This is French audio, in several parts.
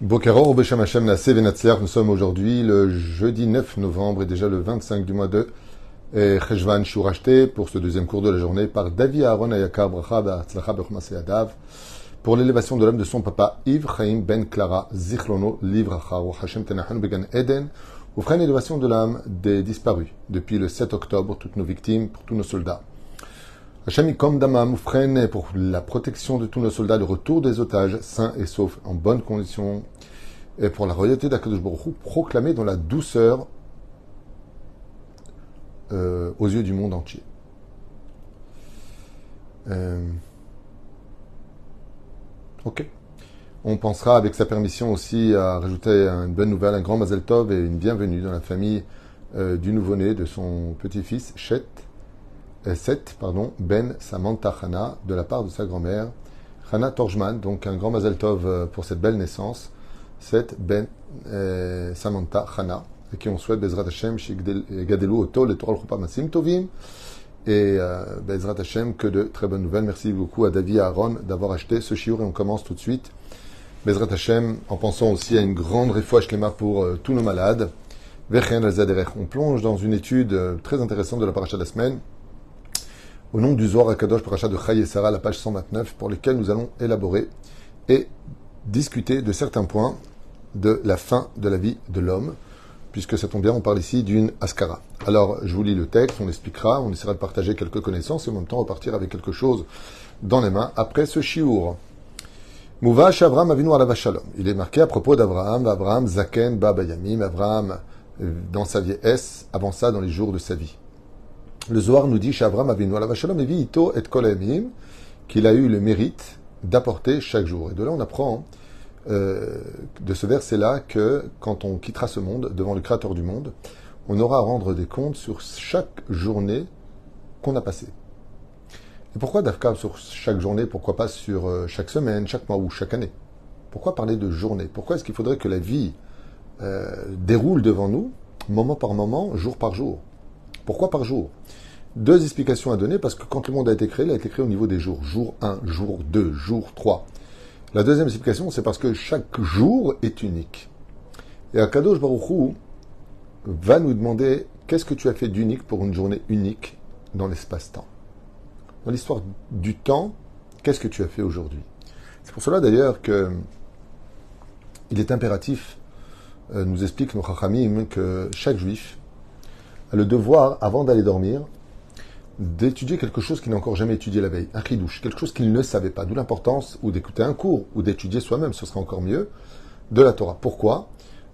Bokeror, Beshem Hashem, nous sommes aujourd'hui le jeudi 9 novembre et déjà le 25 du mois de Cheshvan Shurachte pour ce deuxième cours de la journée par Davi Aaron Ayakar Bracha Ba'atzlacha Bechumase Adav pour l'élévation de l'homme de son papa Yves Chaim Ben Clara Zichrono Livracha Hashem Tenachan Began Eden offrant l'élévation de l'âme des disparus depuis le 7 octobre, toutes nos victimes, pour tous nos soldats. Hachem Damam freine pour la protection de tous nos soldats, le retour des otages sains et saufs, en bonnes conditions, et pour la royauté d'Akadosh Baruch proclamée dans la douceur euh, aux yeux du monde entier. Euh, ok. On pensera avec sa permission aussi à rajouter une bonne nouvelle, un grand Mazel Tov et une bienvenue dans la famille euh, du nouveau-né de son petit-fils, Chet, Seth, pardon, Ben Samantha Hana, de la part de sa grand-mère, Hana Torjman, donc un grand Mazel Tov pour cette belle naissance, Seth Ben Samantha Hana, à qui on souhaite Bezrat Hashem, Gadelu Otol et Torah Masim Tovim, et Bezrat Hashem, que de très bonnes nouvelles. Merci beaucoup à David et à Aaron d'avoir acheté ce chiour et on commence tout de suite. Bezrat Hashem, en pensant aussi à une grande réfouche Lema pour tous nos malades. On plonge dans une étude très intéressante de la paracha de la semaine, au nom du Zohar Akadosh Paracha de Chaye Sarah, la page 129, pour lesquels nous allons élaborer et discuter de certains points de la fin de la vie de l'homme, puisque ça tombe bien, on parle ici d'une askara. Alors, je vous lis le texte, on expliquera, on essaiera de partager quelques connaissances et en même temps repartir avec quelque chose dans les mains après ce chiour. Mouvash Avram Avinu Shalom. Il est marqué à propos d'Abraham, Abraham Zaken Baba Yamim, Abraham dans sa vieillesse, avant ça dans les jours de sa vie. Le Zohar nous dit Shavram Avinu Alava Shalom et Ito et Kolemim qu'il a eu le mérite d'apporter chaque jour. Et de là, on apprend euh, de ce verset-là que quand on quittera ce monde, devant le Créateur du monde, on aura à rendre des comptes sur chaque journée qu'on a passée. Et pourquoi Dafka sur chaque journée Pourquoi pas sur chaque semaine, chaque mois ou chaque année? Pourquoi parler de journée? Pourquoi est-ce qu'il faudrait que la vie euh, déroule devant nous, moment par moment, jour par jour? Pourquoi par jour? Deux explications à donner, parce que quand le monde a été créé, il a été créé au niveau des jours. Jour 1, jour 2, jour 3. La deuxième explication, c'est parce que chaque jour est unique. Et Akadosh Baruchou va nous demander qu'est-ce que tu as fait d'unique pour une journée unique dans l'espace-temps? Dans l'histoire du temps, qu'est-ce que tu as fait aujourd'hui? C'est pour cela d'ailleurs que il est impératif, euh, nous explique nos Chachamim, que chaque juif le devoir, avant d'aller dormir, d'étudier quelque chose qu'il n'a encore jamais étudié la veille, un chidouche, quelque chose qu'il ne savait pas, d'où l'importance ou d'écouter un cours ou d'étudier soi-même, ce serait encore mieux, de la Torah. Pourquoi?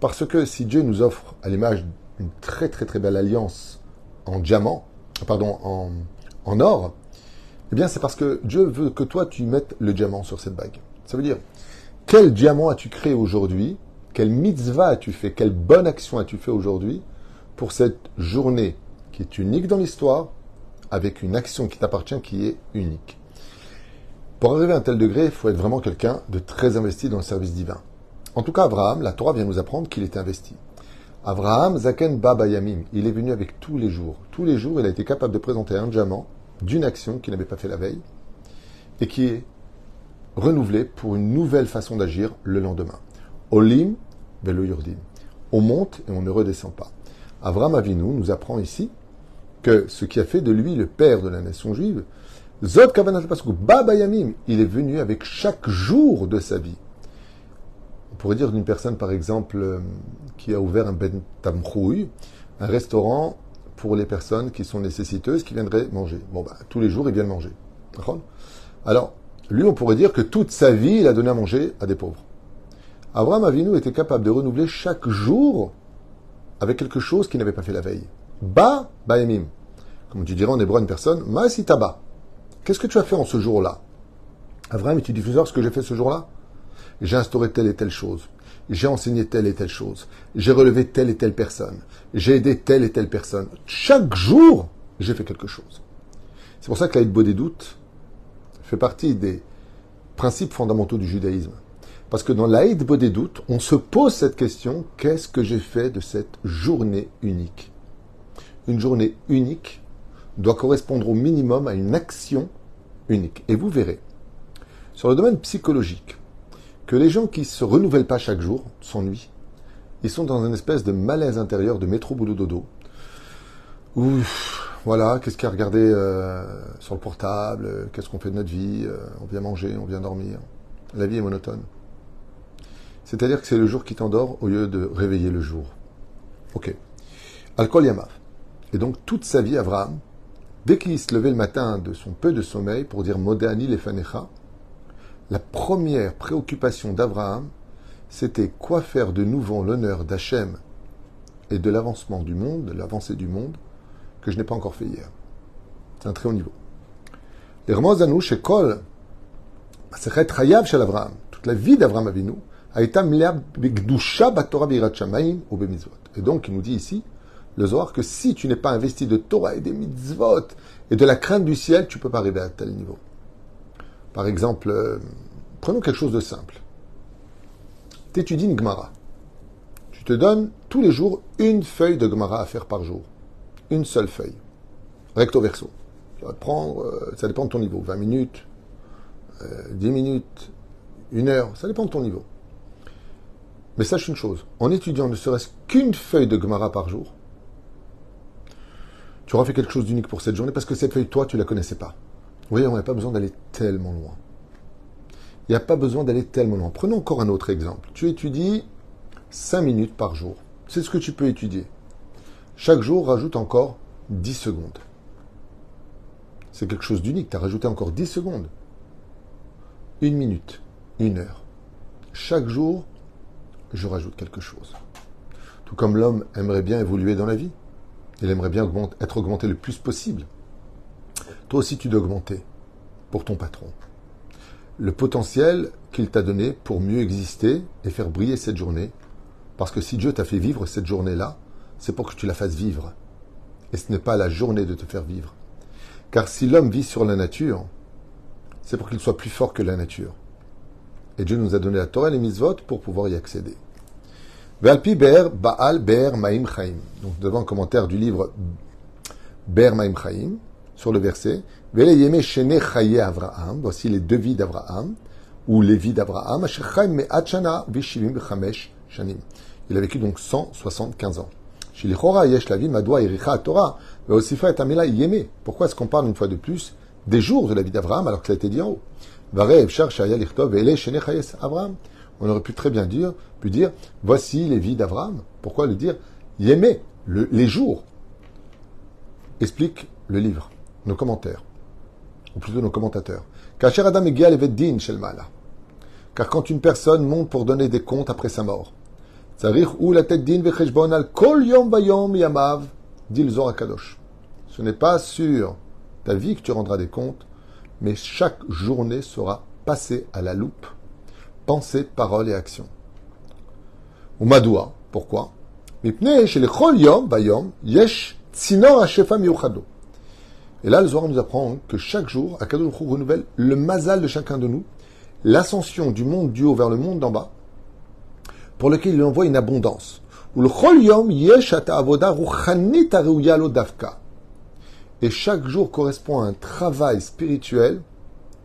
Parce que si Dieu nous offre à l'image d'une très très très belle alliance en diamant, pardon, en, en or, eh bien c'est parce que Dieu veut que toi tu mettes le diamant sur cette bague. Ça veut dire, quel diamant as-tu créé aujourd'hui? Quelle mitzvah as-tu fait? Quelle bonne action as-tu fait aujourd'hui? Pour cette journée qui est unique dans l'histoire avec une action qui t'appartient qui est unique. Pour arriver à un tel degré, il faut être vraiment quelqu'un de très investi dans le service divin. En tout cas, Abraham, la Torah vient nous apprendre qu'il est investi. Abraham, Zaken Baba Yamim, il est venu avec tous les jours. Tous les jours, il a été capable de présenter un diamant d'une action qu'il n'avait pas fait la veille et qui est renouvelée pour une nouvelle façon d'agir le lendemain. Olim, Velo. On monte et on ne redescend pas. Abraham Avinu nous apprend ici que ce qui a fait de lui le père de la nation juive, Zod Baba Yamim, il est venu avec chaque jour de sa vie. On pourrait dire d'une personne, par exemple, qui a ouvert un Ben Tamchouy, un restaurant pour les personnes qui sont nécessiteuses, qui viendraient manger. Bon, bah, tous les jours, ils viennent manger. Alors, lui, on pourrait dire que toute sa vie, il a donné à manger à des pauvres. Abraham Avinu était capable de renouveler chaque jour avec quelque chose qu'il n'avait pas fait la veille. Ba Bayamim. Comme tu dirais en hébreu une personne, Maasitaba. Qu'est-ce que tu as fait en ce jour-là? Avraham, tu diffuseur, ce que j'ai fait ce jour-là? J'ai instauré telle et telle chose. J'ai enseigné telle et telle chose. J'ai relevé telle et telle personne. J'ai aidé telle et telle personne. Chaque jour, j'ai fait quelque chose. C'est pour ça que l'aide des doutes fait partie des principes fondamentaux du judaïsme. Parce que dans l'Aïd des doutes, on se pose cette question, qu'est-ce que j'ai fait de cette journée unique? Une journée unique doit correspondre au minimum à une action unique. Et vous verrez, sur le domaine psychologique, que les gens qui se renouvellent pas chaque jour s'ennuient. Ils sont dans une espèce de malaise intérieur de métro boulot dodo. Ouf, voilà, qu'est-ce qu'il y a à regarder euh, sur le portable, qu'est-ce qu'on fait de notre vie, euh, on vient manger, on vient dormir. La vie est monotone. C'est-à-dire que c'est le jour qui t'endort au lieu de réveiller le jour. Ok. Alcool Yamav. Et donc toute sa vie, Abraham, dès qu'il se levait le matin de son peu de sommeil pour dire Modéani Lefanecha, la première préoccupation d'Abraham, c'était quoi faire de nouveau l'honneur d'Hachem et de l'avancement du monde, de l'avancée du monde, que je n'ai pas encore fait hier. C'est un très haut niveau. Les Ramazanu chez Kol, c'est Chayav chez Abraham. Toute la vie d'Abraham Avinu Et donc, il nous dit ici, le Zohar, que si tu n'es pas investi de Torah et des mitzvot et de la crainte du ciel, tu ne peux pas arriver à tel niveau. Par exemple, euh, prenons quelque chose de simple. Tu étudies une Gemara. Tu te donnes tous les jours une feuille de Gemara à faire par jour. Une seule feuille. Recto verso. Tu prendre, euh, ça dépend de ton niveau, 20 minutes, 10 euh, minutes, une heure, ça dépend de ton niveau. Mais sache une chose, en étudiant ne serait-ce qu'une feuille de Gemara par jour, tu auras fait quelque chose d'unique pour cette journée parce que cette feuille, toi, tu ne la connaissais pas. Vous voyez, on n'a pas besoin d'aller tellement loin. Il n'y a pas besoin d'aller tellement loin. Prenons encore un autre exemple. Tu étudies 5 minutes par jour. C'est ce que tu peux étudier. Chaque jour, rajoute encore 10 secondes. C'est quelque chose d'unique. Tu as rajouté encore 10 secondes. Une minute, une heure. Chaque jour, je rajoute quelque chose. Tout comme l'homme aimerait bien évoluer dans la vie. Il aimerait bien être augmenté le plus possible. Toi aussi, tu dois augmenter pour ton patron. Le potentiel qu'il t'a donné pour mieux exister et faire briller cette journée. Parce que si Dieu t'a fait vivre cette journée-là, c'est pour que tu la fasses vivre. Et ce n'est pas la journée de te faire vivre. Car si l'homme vit sur la nature, c'est pour qu'il soit plus fort que la nature. Et Dieu nous a donné la Torah et les mitzvot pour pouvoir y accéder. Valpi Ber Baal Ber Maim Chaim. Donc devant un commentaire du livre Ber Maim Chaim, sur le verset, Vele Yeme Shene Chaye Avraham, voici les deux vies d'Avraham, ou les vies d'Avraham, Asher Chaim Me'achana Vishivim Bechamesh Shanim. Il a vécu donc 175 ans. Shilichora Yesh Lavi Madwa Iricha Torah, Veosifa et Amila Yeme. Pourquoi est-ce qu'on parle une fois de plus des jours de la vie d'Avraham alors que ça a été dit en haut? Varev Shar Shaya Lichtov Vele Shene Chayes Avraham. On aurait pu très bien dire, pu dire, voici les vies d'Abraham. Pourquoi le dire? Yémé, les jours. Explique le livre, nos commentaires, ou plutôt nos commentateurs. Car quand une personne monte pour donner des comptes après sa mort, ou la tête din al kol yom yamav, dit le Kadosh. Ce n'est pas sur ta vie que tu rendras des comptes, mais chaque journée sera passée à la loupe pensée, parole et action. Ou madoua, pourquoi Et là, le Zohar nous apprend que chaque jour, Akadosh renouvelle le mazal de chacun de nous, l'ascension du monde du haut vers le monde d'en bas, pour lequel il envoie une abondance. Et chaque jour correspond à un travail spirituel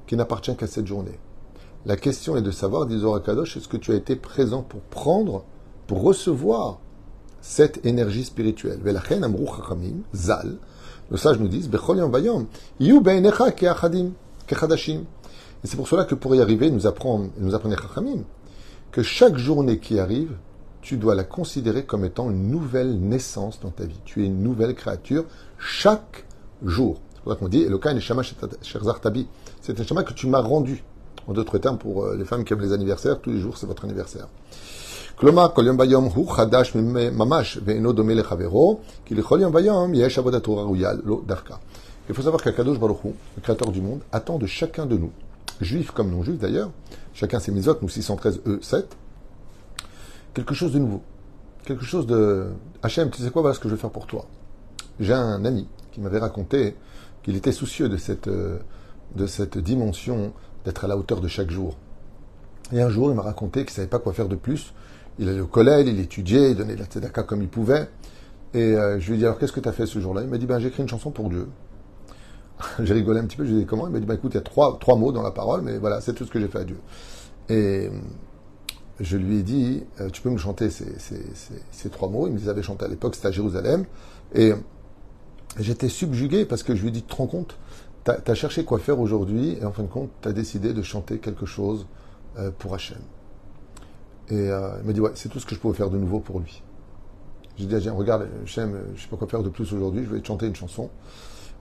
qui n'appartient qu'à cette journée. La question est de savoir, dit Kadosh, est-ce que tu as été présent pour prendre, pour recevoir cette énergie spirituelle? Zal, le sage nous dit, et c'est pour cela que pour y arriver, nous apprend, nous apprenait Chachamim, que chaque journée qui arrive, tu dois la considérer comme étant une nouvelle naissance dans ta vie. Tu es une nouvelle créature chaque jour. C'est pour ça qu'on dit, c'est un chemin que tu m'as rendu. En d'autres termes, pour euh, les femmes qui aiment les anniversaires, tous les jours c'est votre anniversaire. Il faut savoir qu'Akadosh Baruch le créateur du monde, attend de chacun de nous, juifs comme non juifs d'ailleurs, chacun ses misotes, nous 613 E 7, quelque chose de nouveau. Quelque chose de... Hachem, tu sais quoi, voilà ce que je vais faire pour toi. J'ai un ami qui m'avait raconté qu'il était soucieux de cette, euh, de cette dimension d'être à la hauteur de chaque jour. Et un jour, il m'a raconté qu'il ne savait pas quoi faire de plus. Il allait au collège, il étudiait, il donnait la tzedaka comme il pouvait. Et euh, je lui ai dit, alors qu'est-ce que tu as fait ce jour-là? Il m'a dit, ben, j'ai écrit une chanson pour Dieu. j'ai rigolé un petit peu, je lui ai dit, comment? Il m'a dit, ben, écoute, il y a trois, mots dans la parole, mais voilà, c'est tout ce que j'ai fait à Dieu. Et je lui ai dit, euh, tu peux me chanter ces, trois mots? Il me les avait chantés à l'époque, c'était à Jérusalem. Et j'étais subjugué parce que je lui ai dit, te rends compte? Tu as, cherché quoi faire aujourd'hui et en fin de compte, tu as décidé de chanter quelque chose euh, pour Hachem. Et euh, il m'a dit, ouais, c'est tout ce que je pouvais faire de nouveau pour lui. J'ai dit, regarde, Hachem, je sais pas quoi faire de plus aujourd'hui, je vais te chanter une chanson.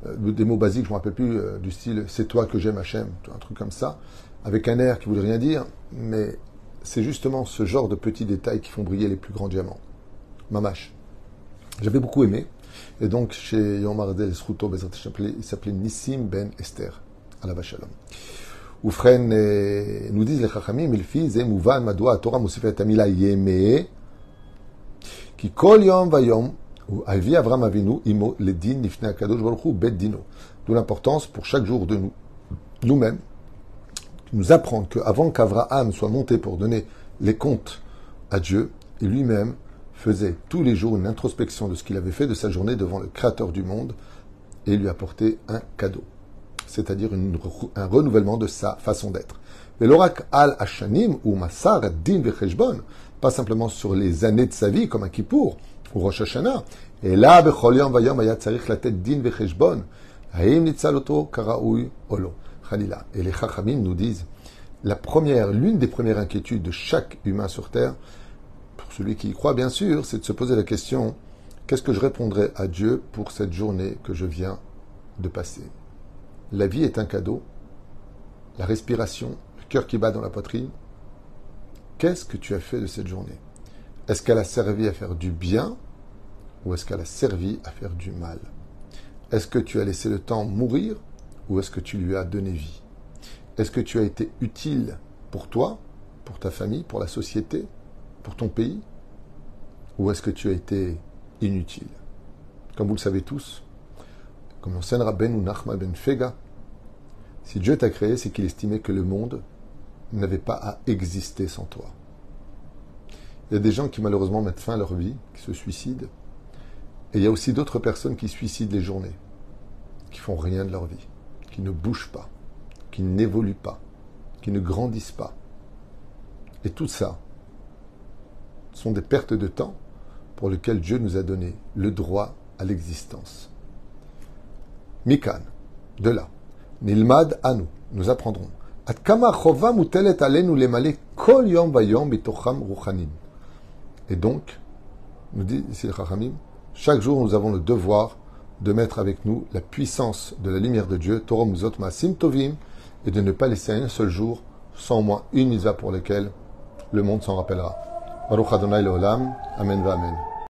Euh, des mots basiques, je me rappelle plus, euh, du style C'est toi que j'aime Hachem, un truc comme ça, avec un air qui voulait rien dire, mais c'est justement ce genre de petits détails qui font briller les plus grands diamants. Mamash. J'avais beaucoup aimé. Et donc, chez Yom Ardel Sruto, il s'appelait Nissim Ben Esther, à la Vachalom. Oufren nous disent les Chachamim, il fit Zemouvan Madoua Torah Mosifet Amila Yeme, qui Kol Yom Vayom, Alvi Avram Avinu, Imo Ledin Nifne Akadosh Baruch Bet Dino. D'où l'importance pour chaque jour de nous, nous-mêmes, nous apprendre qu'avant qu'Avraham soit monté pour donner les comptes à Dieu, il lui-même faisait tous les jours une introspection de ce qu'il avait fait de sa journée devant le Créateur du monde et lui apportait un cadeau, c'est-à-dire un renouvellement de sa façon d'être. Et l'oracle al-Hashanim ou Masar din vecheshbon, pas simplement sur les années de sa vie comme un Kippour ou Rosh Hashanah, et là, bechol vayom ayat la tête din vecheshbon, haim nitzaloto karaoui olo. Et les Chachamim nous disent, la première, l'une des premières inquiétudes de chaque humain sur Terre, pour celui qui y croit bien sûr, c'est de se poser la question, qu'est-ce que je répondrai à Dieu pour cette journée que je viens de passer? La vie est un cadeau, la respiration, le cœur qui bat dans la poitrine. Qu'est-ce que tu as fait de cette journée? Est-ce qu'elle a servi à faire du bien ou est-ce qu'elle a servi à faire du mal? Est-ce que tu as laissé le temps mourir ou est-ce que tu lui as donné vie? Est-ce que tu as été utile pour toi, pour ta famille, pour la société, pour ton pays Ou est-ce que tu as été inutile? Comme vous le savez tous, comme l'enseigne Ben ou Nachma Ben Fega, si Dieu t'a créé, c'est qu'il estimait que le monde n'avait pas à exister sans toi. Il y a des gens qui malheureusement mettent fin à leur vie, qui se suicident. Et il y a aussi d'autres personnes qui suicident les journées, qui font rien de leur vie qui ne bougent pas, qui n'évoluent pas, qui ne grandissent pas. Et tout ça sont des pertes de temps pour lesquelles Dieu nous a donné le droit à l'existence. Mikan, de là, Nilmad Anu, nous apprendrons. Et donc, nous dit ici le chaque jour nous avons le devoir de mettre avec nous la puissance de la lumière de Dieu, Torom Zotma Tovim, et de ne pas laisser un seul jour sans au moins une mitzvah pour laquelle le monde s'en rappellera. Baruch Adonai Leolam. Amen va Amen.